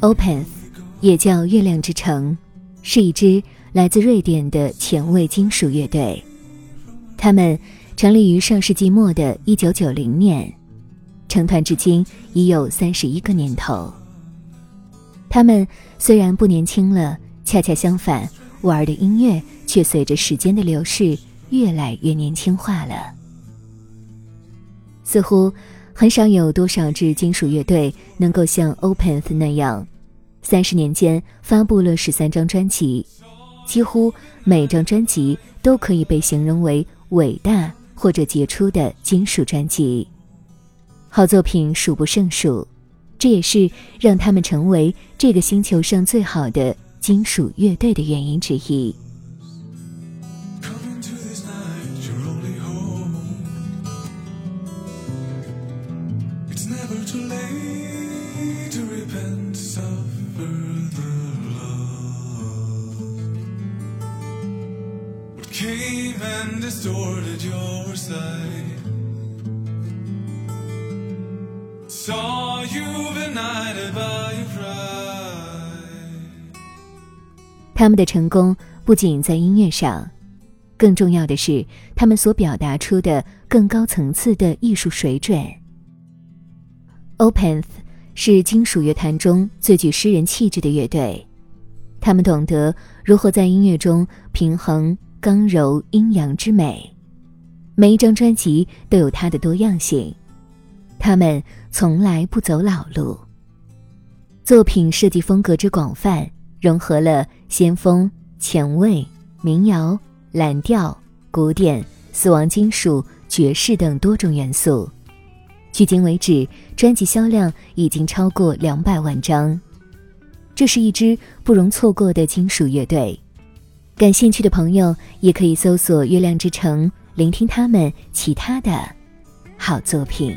Opeth 也叫月亮之城，是一支来自瑞典的前卫金属乐队。他们成立于上世纪末的一九九零年，成团至今已有三十一个年头。他们虽然不年轻了，恰恰相反，玩的音乐却随着时间的流逝越来越年轻化了。似乎很少有多少支金属乐队能够像 Opeth 那样。三十年间发布了十三张专辑，几乎每张专辑都可以被形容为伟大或者杰出的金属专辑，好作品数不胜数，这也是让他们成为这个星球上最好的金属乐队的原因之一。他们的成功不仅在音乐上，更重要的是他们所表达出的更高层次的艺术水准。Opeth 是金属乐坛中最具诗人气质的乐队，他们懂得如何在音乐中平衡刚柔阴阳之美。每一张专辑都有它的多样性，他们从来不走老路。作品设计风格之广泛，融合了先锋、前卫、民谣、蓝调、古典、死亡金属、爵士等多种元素。迄今为止，专辑销量已经超过两百万张。这是一支不容错过的金属乐队。感兴趣的朋友也可以搜索“月亮之城”。聆听他们其他的好作品。